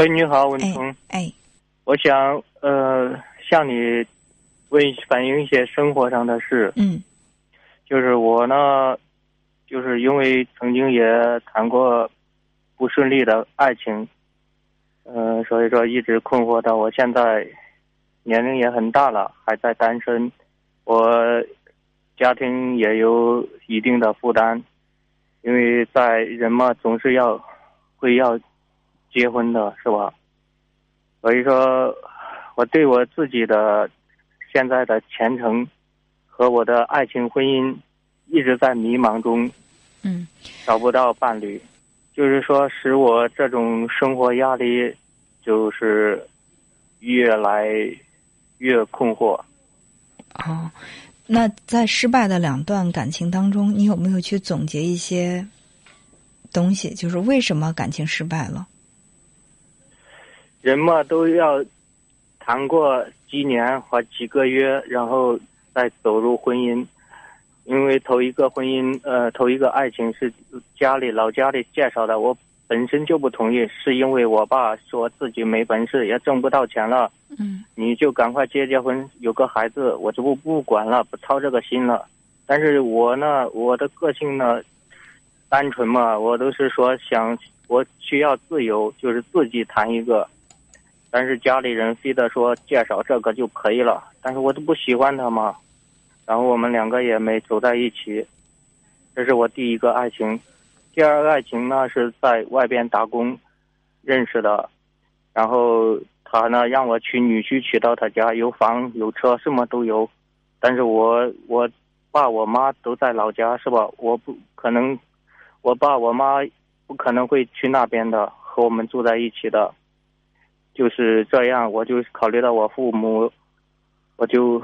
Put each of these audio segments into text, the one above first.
喂，你好，文聪。哎，我想呃向你问反映一些生活上的事。嗯就是我呢，就是因为曾经也谈过不顺利的爱情，呃，所以说一直困惑到我现在年龄也很大了，还在单身，我家庭也有一定的负担，因为在人嘛总是要会要结婚的是吧？所以说，我对我自己的现在的前程和我的爱情婚姻一直在迷茫中，嗯找不到伴侣，就是说使我这种生活压力就是越来越困惑。哦，那在失败的两段感情当中，你有没有去总结一些东西？就是为什么感情失败了？人嘛都要谈过几年或几个月，然后再走入婚姻。因为头一个婚姻，呃，头一个爱情是家里老家里介绍的，我本身就不同意，是因为我爸说自己没本事，也挣不到钱了，嗯你就赶快结结婚，有个孩子，我就不不管了，不操这个心了。但是我呢，我的个性呢，单纯嘛，我都是说想我需要自由，就是自己谈一个。但是家里人非得说介绍这个就可以了，但是我都不喜欢他嘛。然后我们两个也没走在一起，这是我第一个爱情。第二个爱情呢是在外边打工认识的，然后他呢让我娶女婿娶到他家，有房有车，什么都有。但是我我爸我妈都在老家，是吧？我不可能，我爸我妈不可能会去那边的，和我们住在一起的。就是这样，我就考虑到我父母，我就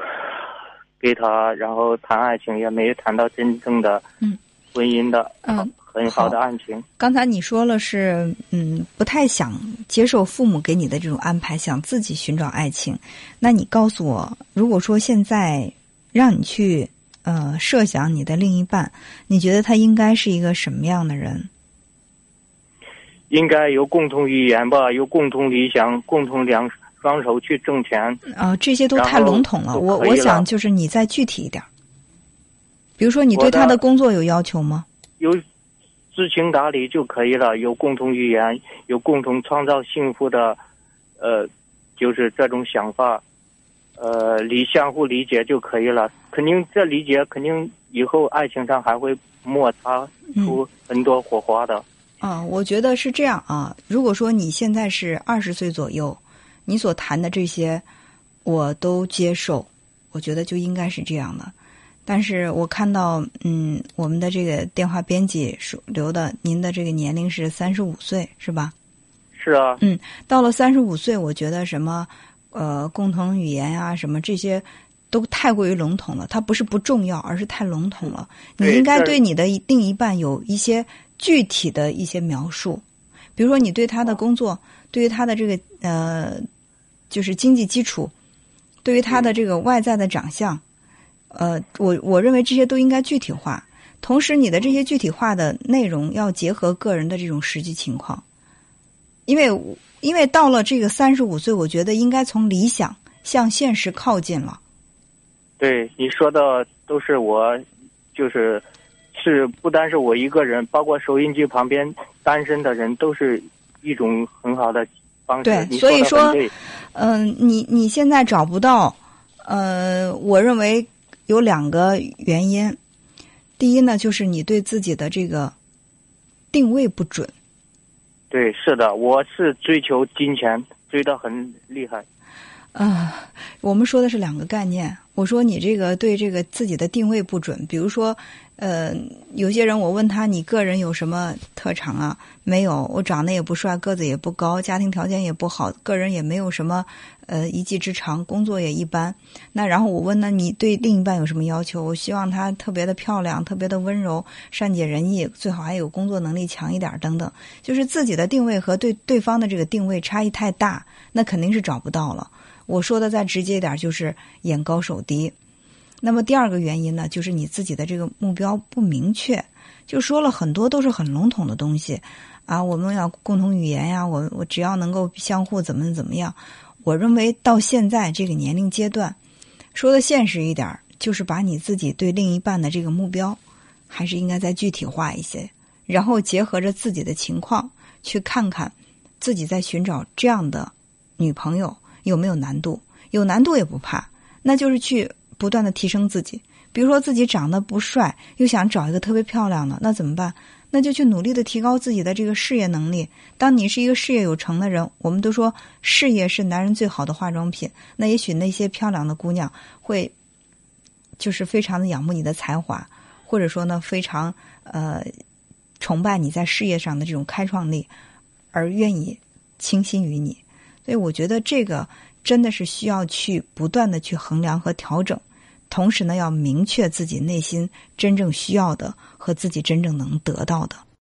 给他，然后谈爱情，也没谈到真正的嗯婚姻的嗯很好的爱情。刚才你说了是，嗯，不太想接受父母给你的这种安排，想自己寻找爱情。那你告诉我，如果说现在让你去呃设想你的另一半，你觉得他应该是一个什么样的人？应该有共同语言吧，有共同理想，共同两双手去挣钱。啊、这些都太笼统了。就我我想就是你再具体一点儿。比如说，你对他的工作有要求吗？有知情达理就可以了，有共同语言，有共同创造幸福的，呃，就是这种想法，呃，理相互理解就可以了。肯定这理解肯定以后爱情上还会摩擦出很多火花的。啊，我觉得是这样啊。如果说你现在是二十岁左右，你所谈的这些我都接受，我觉得就应该是这样的。但是我看到，嗯，我们的这个电话编辑说留的，您的这个年龄是三十五岁，是吧？是啊，嗯到了三十五岁，我觉得什么呃共同语言啊，什么这些都太过于笼统了。它不是不重要，而是太笼统了。你应该对你的另一半有一些具体的一些描述，比如说你对他的工作，对于他的这个呃，就是经济基础，对于他的这个外在的长相，呃，我我认为这些都应该具体化。同时，你的这些具体化的内容要结合个人的这种实际情况，因为因为到了这个三十五岁，我觉得应该从理想向现实靠近了。对你说的都是我，就是是不单是我一个人，包括收音机旁边单身的人，都是一种很好的方式。对你所以说嗯、你你现在找不到，呃，我认为有两个原因。第一呢，就是你对自己的这个定位不准。对，是的，我是追求金钱，追得很厉害。啊、我们说的是两个概念。我说你这个对这个自己的定位不准，比如说，呃，有些人我问他你个人有什么特长啊？没有，我长得也不帅，个子也不高，家庭条件也不好，个人也没有什么呃一技之长，工作也一般。那然后我问那你对另一半有什么要求？我希望她特别的漂亮，特别的温柔，善解人意，最好还有工作能力强一点等等。就是自己的定位和对对方的这个定位差异太大，那肯定是找不到了。我说的再直接一点，就是眼高手低。那么第二个原因呢，就是你自己的这个目标不明确。就说了很多都是很笼统的东西啊。我们要共同语言呀，我我只要能够相互怎么怎么样。我认为到现在这个年龄阶段，说的现实一点，就是把你自己对另一半的这个目标，还是应该再具体化一些，然后结合着自己的情况去看看自己在寻找这样的女朋友有没有难度。有难度也不怕，那就是去不断的提升自己。比如说自己长得不帅，又想找一个特别漂亮的，那怎么办？那就去努力的提高自己的这个事业能力。当你是一个事业有成的人，我们都说事业是男人最好的化妆品。那也许那些漂亮的姑娘会，就是非常的仰慕你的才华，或者说呢，非常呃崇拜你在事业上的这种开创力，而愿意倾心于你。所以我觉得这个。真的是需要去不断的去衡量和调整，同时呢，要明确自己内心真正需要的和自己真正能得到的。